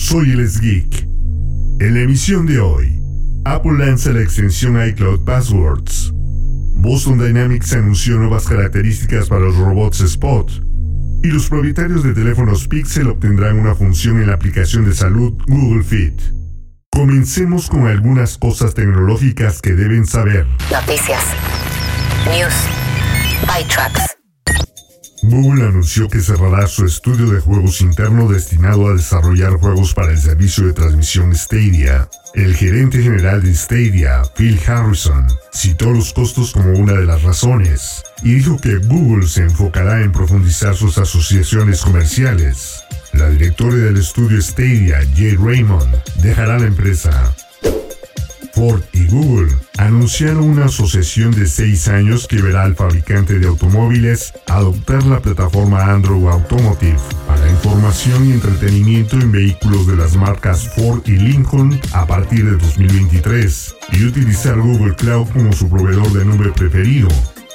Soy el Geek. En la emisión de hoy, Apple lanza la extensión iCloud Passwords. Boston Dynamics anunció nuevas características para los robots Spot. Y los propietarios de teléfonos Pixel obtendrán una función en la aplicación de salud Google Fit. Comencemos con algunas cosas tecnológicas que deben saber. Noticias. News. ByTrax. Google anunció que cerrará su estudio de juegos interno destinado a desarrollar juegos para el servicio de transmisión Stadia. El gerente general de Stadia, Phil Harrison, citó los costos como una de las razones y dijo que Google se enfocará en profundizar sus asociaciones comerciales. La directora del estudio Stadia, Jay Raymond, dejará la empresa. Ford y Google anunciaron una asociación de seis años que verá al fabricante de automóviles adoptar la plataforma Android Automotive para información y entretenimiento en vehículos de las marcas Ford y Lincoln a partir de 2023 y utilizar Google Cloud como su proveedor de nube preferido.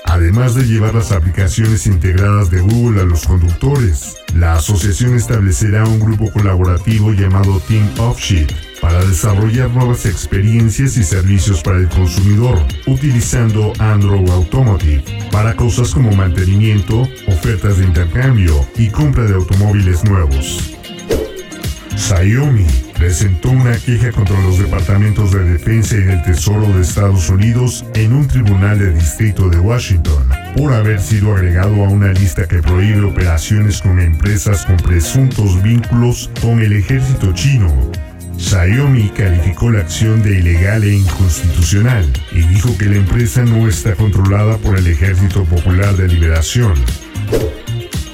Además de llevar las aplicaciones integradas de Google a los conductores, la asociación establecerá un grupo colaborativo llamado Team Offsheet para desarrollar nuevas experiencias y servicios para el consumidor, utilizando Android Automotive para cosas como mantenimiento, ofertas de intercambio y compra de automóviles nuevos. Xiaomi presentó una queja contra los departamentos de defensa y del Tesoro de Estados Unidos en un tribunal de distrito de Washington por haber sido agregado a una lista que prohíbe operaciones con empresas con presuntos vínculos con el ejército chino. Xiaomi calificó la acción de ilegal e inconstitucional y dijo que la empresa no está controlada por el Ejército Popular de Liberación.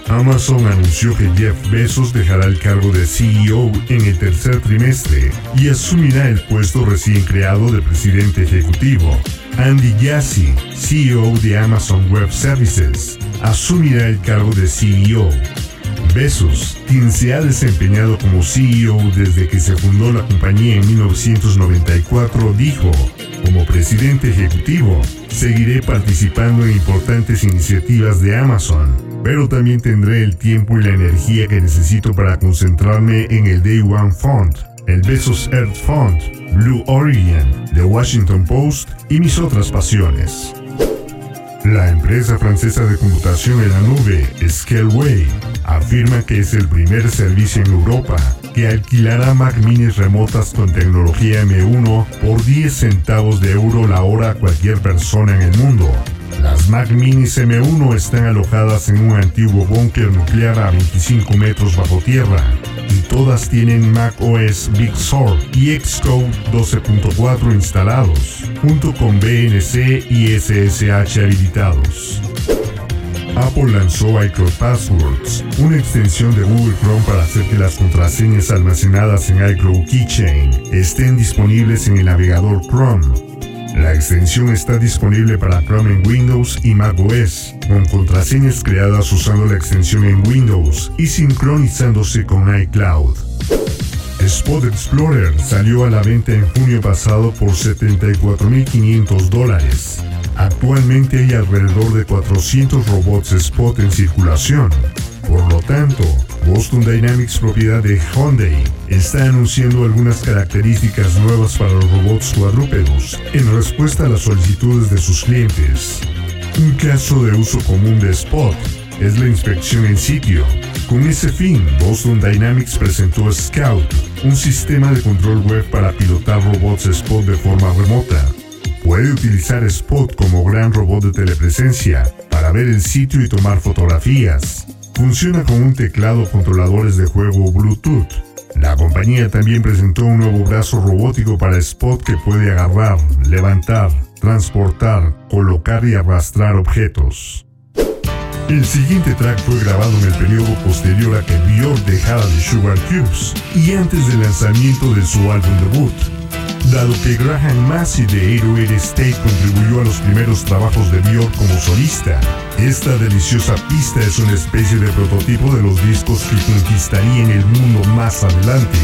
Amazon anunció que Jeff Bezos dejará el cargo de CEO en el tercer trimestre y asumirá el puesto recién creado de presidente ejecutivo. Andy Jassy, CEO de Amazon Web Services, asumirá el cargo de CEO. Bezos, quien se ha desempeñado como CEO desde que se fundó la compañía en 1994, dijo, como presidente ejecutivo, seguiré participando en importantes iniciativas de Amazon, pero también tendré el tiempo y la energía que necesito para concentrarme en el Day One Fund, el Bezos Earth Fund, Blue Origin, The Washington Post y mis otras pasiones. La empresa francesa de computación en la nube, Scaleway, afirma que es el primer servicio en Europa que alquilará Mac Minis remotas con tecnología M1 por 10 centavos de euro la hora a cualquier persona en el mundo. Las Mac Minis M1 están alojadas en un antiguo búnker nuclear a 25 metros bajo tierra todas tienen Mac OS Big Sur y Xcode 12.4 instalados, junto con BNC y SSH habilitados. Apple lanzó iCloud Passwords, una extensión de Google Chrome para hacer que las contraseñas almacenadas en iCloud Keychain estén disponibles en el navegador Chrome. La extensión está disponible para Chrome en Windows y macOS, con contraseñas creadas usando la extensión en Windows y sincronizándose con iCloud. Spot Explorer salió a la venta en junio pasado por 74.500 dólares. Actualmente hay alrededor de 400 robots Spot en circulación. Por lo tanto, Boston Dynamics, propiedad de Hyundai, está anunciando algunas características nuevas para los robots cuadrúpedos en respuesta a las solicitudes de sus clientes. Un caso de uso común de Spot es la inspección en sitio. Con ese fin, Boston Dynamics presentó Scout, un sistema de control web para pilotar robots Spot de forma remota. Puede utilizar Spot como gran robot de telepresencia para ver el sitio y tomar fotografías. Funciona con un teclado controladores de juego Bluetooth. La compañía también presentó un nuevo brazo robótico para Spot que puede agarrar, levantar, transportar, colocar y arrastrar objetos. El siguiente track fue grabado en el periodo posterior a que Björk dejara de Sugar Cubes y antes del lanzamiento de su álbum debut. Dado que Graham Massey de 808 State contribuyó a los primeros trabajos de Björk como solista, esta deliciosa pista es una especie de prototipo de los discos que conquistarían el mundo más adelante.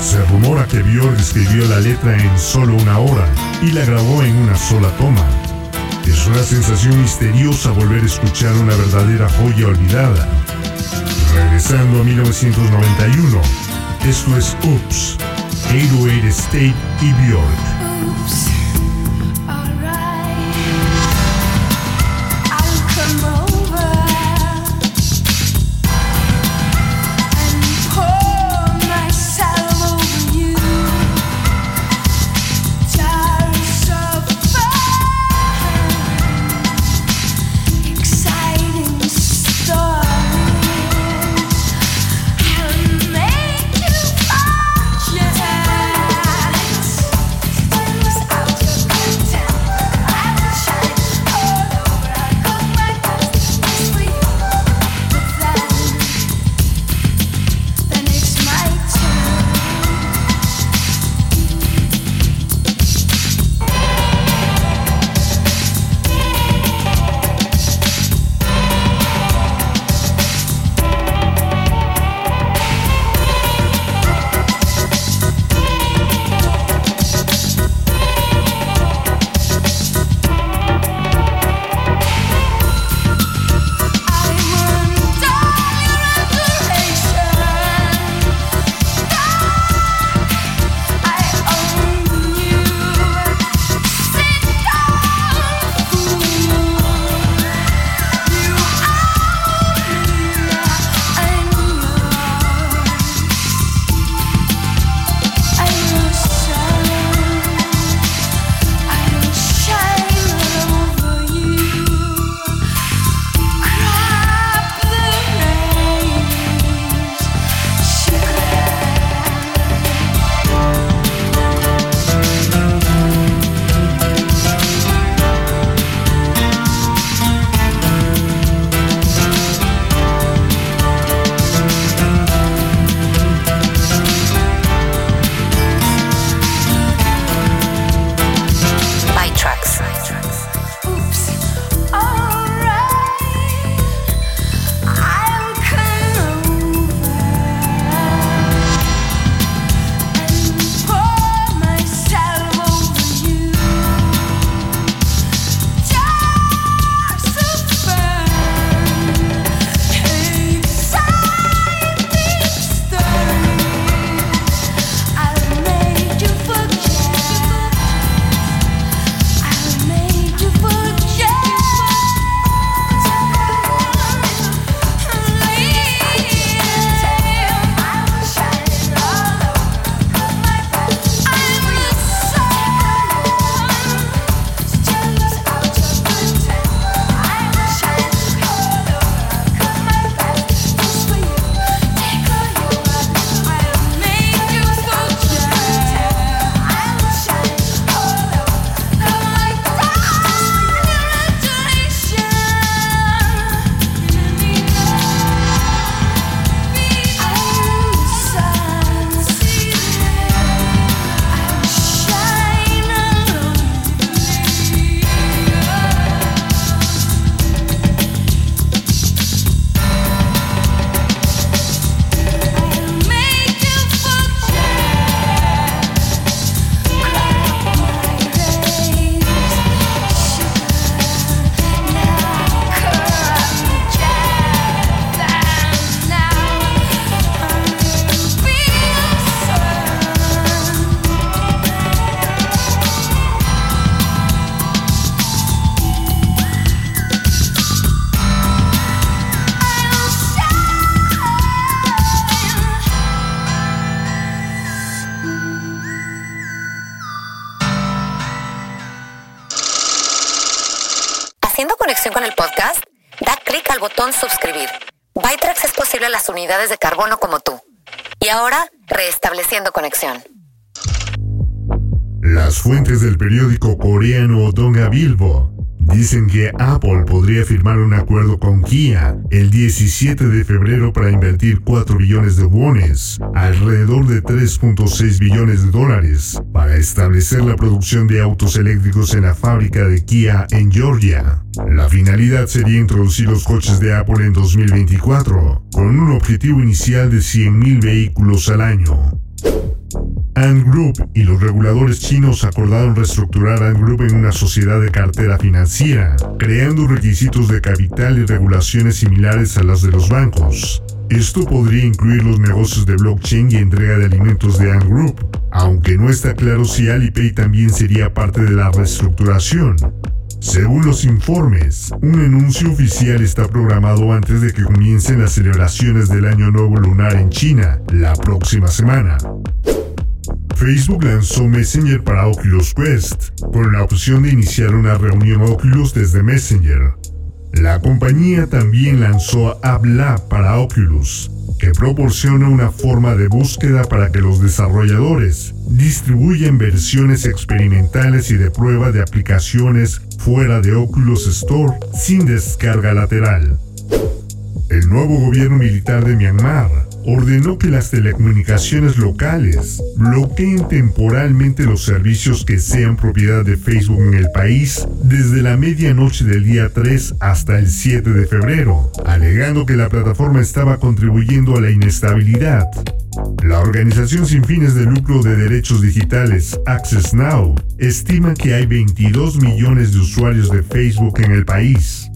Se rumora que Björk escribió la letra en solo una hora y la grabó en una sola toma. Es una sensación misteriosa volver a escuchar una verdadera joya olvidada. Regresando a 1991, esto es Oops, 808 State y Björk. Las fuentes del periódico coreano Donga Bilbo Dicen que Apple podría firmar un acuerdo con Kia el 17 de febrero para invertir 4 billones de wones, alrededor de 3.6 billones de dólares, para establecer la producción de autos eléctricos en la fábrica de Kia en Georgia. La finalidad sería introducir los coches de Apple en 2024, con un objetivo inicial de 100.000 vehículos al año. Ant Group y los reguladores chinos acordaron reestructurar Ant Group en una sociedad de cartera financiera, creando requisitos de capital y regulaciones similares a las de los bancos. Esto podría incluir los negocios de blockchain y entrega de alimentos de Ant Group, aunque no está claro si Alipay también sería parte de la reestructuración. Según los informes, un anuncio oficial está programado antes de que comiencen las celebraciones del Año Nuevo Lunar en China la próxima semana. Facebook lanzó Messenger para Oculus Quest, con la opción de iniciar una reunión Oculus desde Messenger. La compañía también lanzó AppLab para Oculus, que proporciona una forma de búsqueda para que los desarrolladores distribuyan versiones experimentales y de prueba de aplicaciones fuera de Oculus Store sin descarga lateral. El nuevo gobierno militar de Myanmar ordenó que las telecomunicaciones locales bloqueen temporalmente los servicios que sean propiedad de Facebook en el país desde la medianoche del día 3 hasta el 7 de febrero, alegando que la plataforma estaba contribuyendo a la inestabilidad. La organización sin fines de lucro de derechos digitales Access Now estima que hay 22 millones de usuarios de Facebook en el país.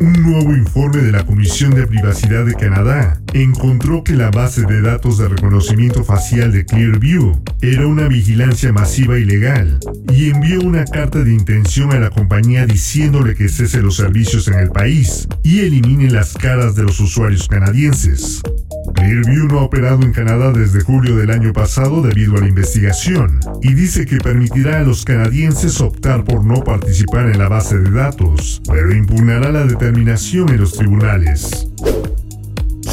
Un nuevo informe de la Comisión de Privacidad de Canadá encontró que la base de datos de reconocimiento facial de Clearview era una vigilancia masiva ilegal y envió una carta de intención a la compañía diciéndole que cese los servicios en el país y elimine las caras de los usuarios canadienses. Clearview no ha operado en Canadá desde julio del año pasado debido a la investigación y dice que permitirá a los canadienses optar por no participar en la base de datos, pero impugnará la determinación en los tribunales.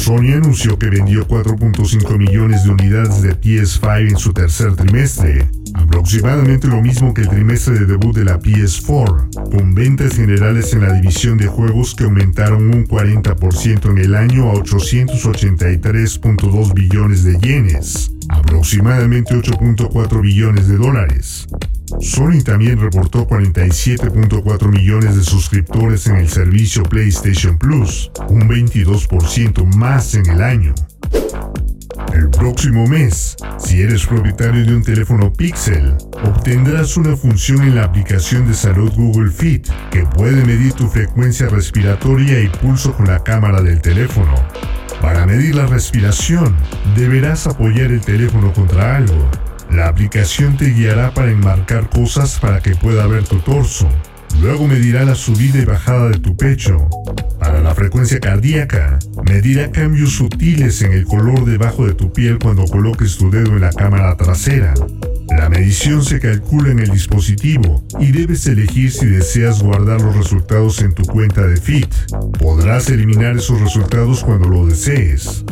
Sony anunció que vendió 4.5 millones de unidades de PS5 en su tercer trimestre, aproximadamente lo mismo que el trimestre de debut de la PS4, con ventas generales en la división de juegos que aumentaron un 40% en el año a 883.2 billones de yenes, aproximadamente 8.4 billones de dólares. Sony también reportó 47.4 millones de suscriptores en el servicio PlayStation Plus, un 22% más en el año. El próximo mes, si eres propietario de un teléfono Pixel, obtendrás una función en la aplicación de salud Google Fit que puede medir tu frecuencia respiratoria y pulso con la cámara del teléfono. Para medir la respiración, deberás apoyar el teléfono contra algo. La aplicación te guiará para enmarcar cosas para que pueda ver tu torso. Luego medirá la subida y bajada de tu pecho. Para la frecuencia cardíaca, medirá cambios sutiles en el color debajo de tu piel cuando coloques tu dedo en la cámara trasera. La medición se calcula en el dispositivo y debes elegir si deseas guardar los resultados en tu cuenta de Fit. Podrás eliminar esos resultados cuando lo desees.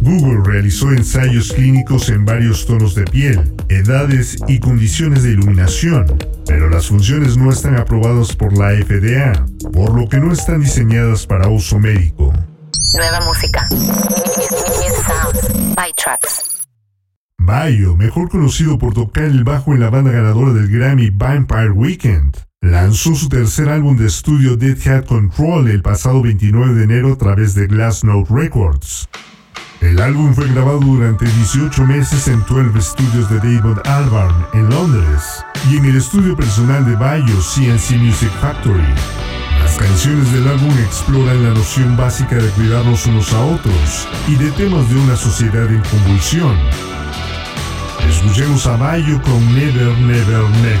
Google realizó ensayos clínicos en varios tonos de piel, edades y condiciones de iluminación, pero las funciones no están aprobadas por la FDA, por lo que no están diseñadas para uso médico. Nueva música. Bayo, mejor conocido por tocar el bajo en la banda ganadora del Grammy Vampire Weekend, lanzó su tercer álbum de estudio Dead Hat Control el pasado 29 de enero a través de Glassnote Records. El álbum fue grabado durante 18 meses en 12 Studios de David Albarn en Londres y en el estudio personal de Bayo CNC Music Factory. Las canciones del álbum exploran la noción básica de cuidarnos unos a otros y de temas de una sociedad en convulsión. Escuchemos a Bayo con Never, Never, Never.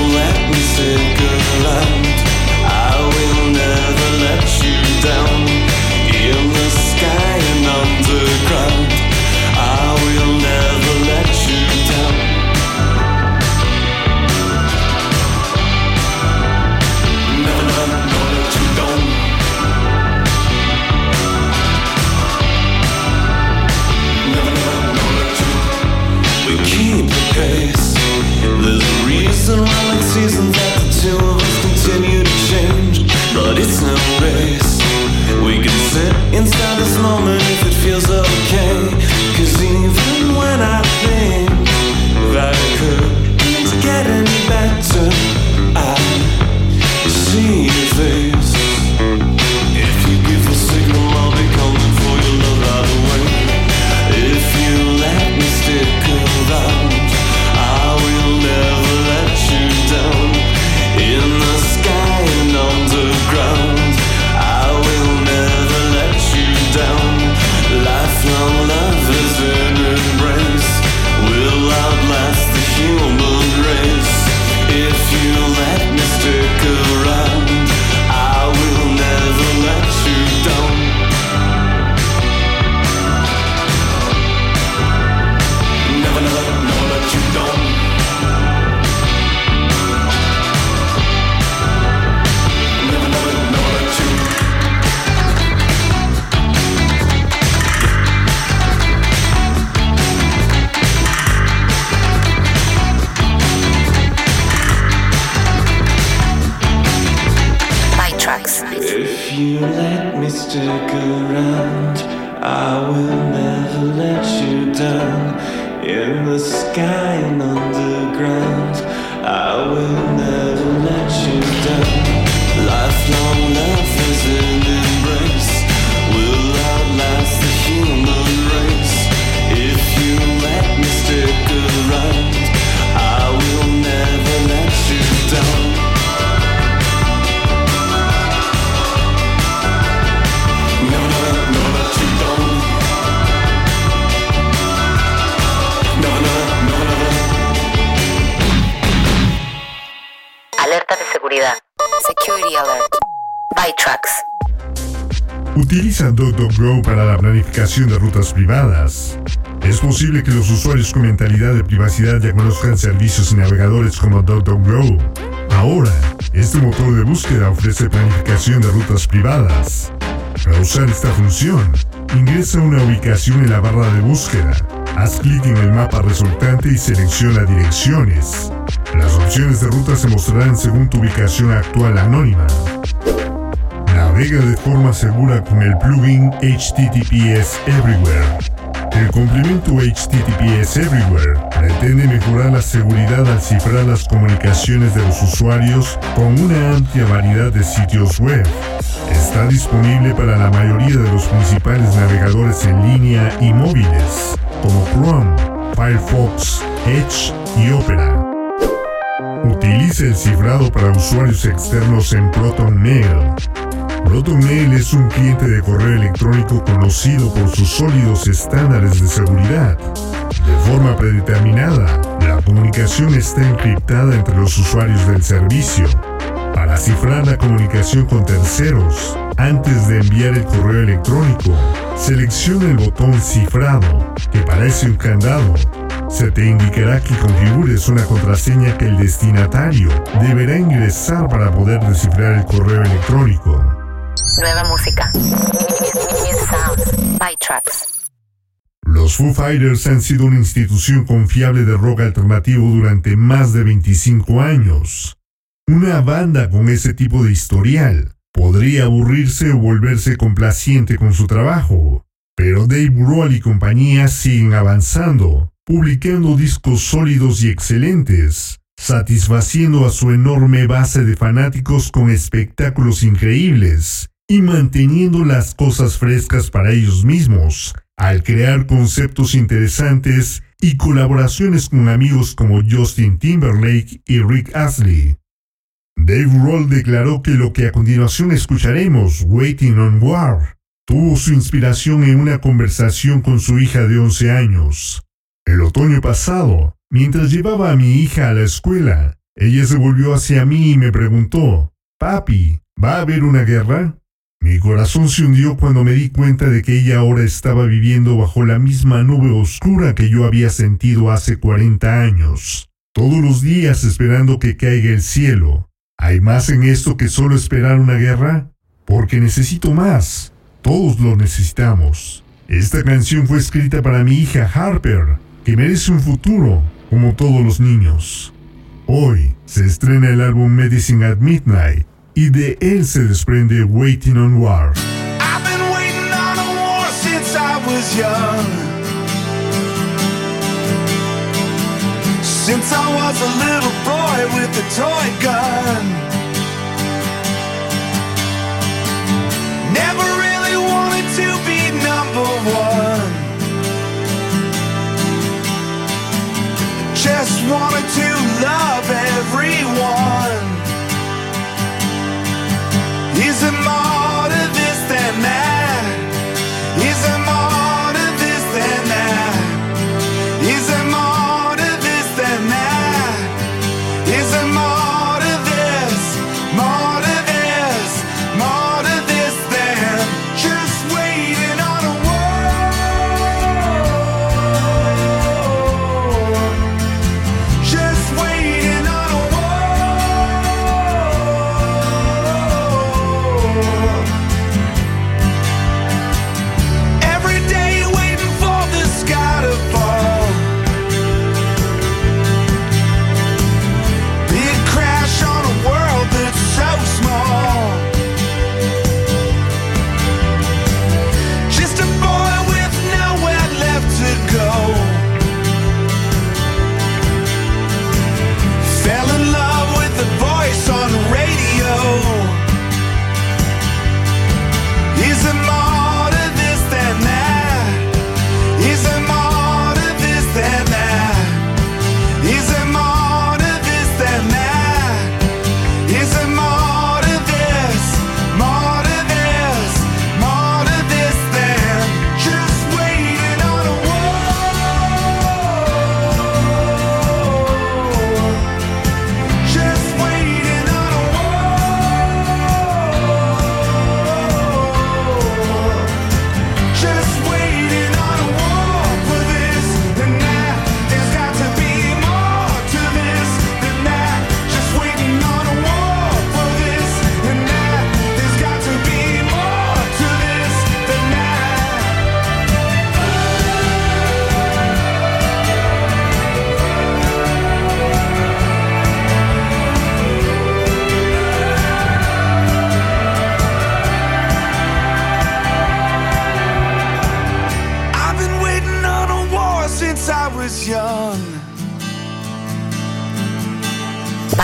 seguridad. Security alert. Bytrax. Utiliza DuckDuckGo para la planificación de rutas privadas. Es posible que los usuarios con mentalidad de privacidad ya conozcan servicios y navegadores como DuckDuckGo. Ahora, este motor de búsqueda ofrece planificación de rutas privadas. Para usar esta función, ingresa una ubicación en la barra de búsqueda. Haz clic en el mapa resultante y selecciona direcciones. Las opciones de ruta se mostrarán según tu ubicación actual anónima. Navega de forma segura con el plugin HTTPS Everywhere. El complemento HTTPS Everywhere pretende mejorar la seguridad al cifrar las comunicaciones de los usuarios con una amplia variedad de sitios web. Está disponible para la mayoría de los principales navegadores en línea y móviles, como Chrome, Firefox, Edge y Opera. Utiliza el cifrado para usuarios externos en ProtonMail. ProtonMail es un cliente de correo electrónico conocido por sus sólidos estándares de seguridad. De forma predeterminada, la comunicación está encriptada entre los usuarios del servicio. Para cifrar la comunicación con terceros, antes de enviar el correo electrónico, selecciona el botón cifrado, que parece un candado. Se te indicará que configures una contraseña que el destinatario deberá ingresar para poder descifrar el correo electrónico. Nueva música. Bytrax. Los Foo Fighters han sido una institución confiable de rock alternativo durante más de 25 años. Una banda con ese tipo de historial podría aburrirse o volverse complaciente con su trabajo, pero Dave Grohl y compañía siguen avanzando, publicando discos sólidos y excelentes, satisfaciendo a su enorme base de fanáticos con espectáculos increíbles y manteniendo las cosas frescas para ellos mismos, al crear conceptos interesantes y colaboraciones con amigos como Justin Timberlake y Rick Astley. Dave Grohl declaró que lo que a continuación escucharemos, Waiting on War, tuvo su inspiración en una conversación con su hija de 11 años. El otoño pasado, mientras llevaba a mi hija a la escuela, ella se volvió hacia mí y me preguntó, Papi, ¿va a haber una guerra? Mi corazón se hundió cuando me di cuenta de que ella ahora estaba viviendo bajo la misma nube oscura que yo había sentido hace 40 años, todos los días esperando que caiga el cielo. ¿Hay más en esto que solo esperar una guerra? Porque necesito más. Todos lo necesitamos. Esta canción fue escrita para mi hija Harper, que merece un futuro, como todos los niños. Hoy se estrena el álbum Medicine at Midnight, y de él se desprende Waiting on War. I've been waiting on a war since I was young. Since I was a little boy with a toy gun. Never really wanted to be number one. Just wanted to love everyone. Is it more to this than that?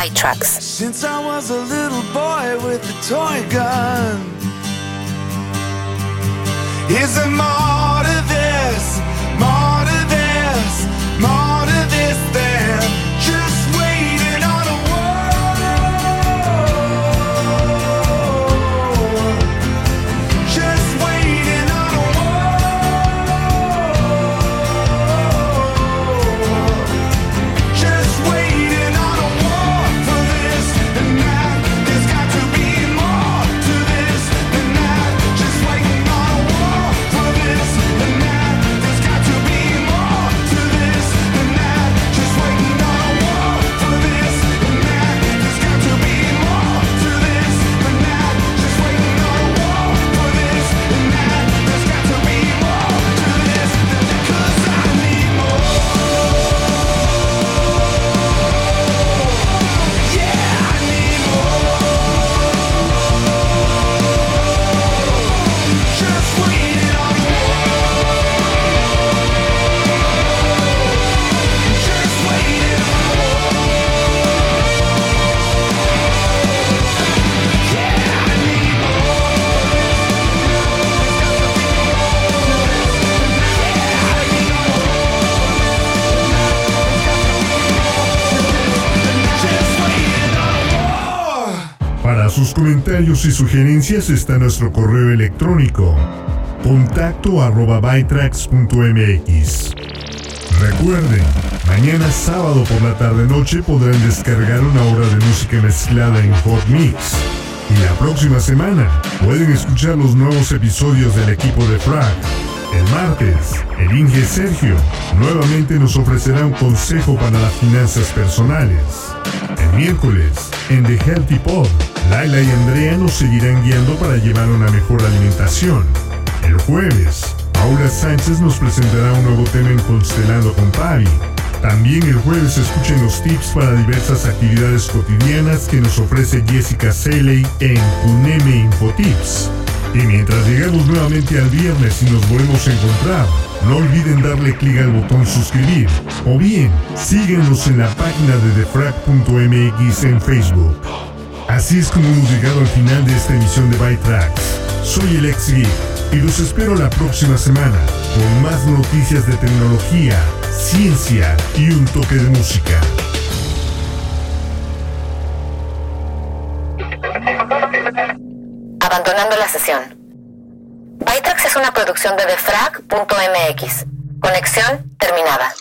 By Tracks. Since I was a little boy with a toy gun. Is there more sus comentarios y sugerencias está nuestro correo electrónico contacto arroba. Recuerden, mañana sábado por la tarde-noche podrán descargar una hora de música mezclada en Hot Mix. Y la próxima semana pueden escuchar los nuevos episodios del equipo de Frag. El martes, el Inge Sergio nuevamente nos ofrecerá un consejo para las finanzas personales. El miércoles, en The Healthy Pod, Laila y Andrea nos seguirán guiando para llevar una mejor alimentación. El jueves, Paula Sánchez nos presentará un nuevo tema en Constelando con Pavi. También el jueves escuchen los tips para diversas actividades cotidianas que nos ofrece Jessica Seley en Cuneme Infotips. Y mientras llegamos nuevamente al viernes y nos volvemos a encontrar, no olviden darle clic al botón suscribir o bien síguenos en la página de defrag.mx en Facebook. Así es como hemos llegado al final de esta emisión de Byte. Soy el ex y los espero la próxima semana con más noticias de tecnología, ciencia y un toque de música. Abandonando la sesión. Bytrax es una producción de defrag.mx. Conexión terminada.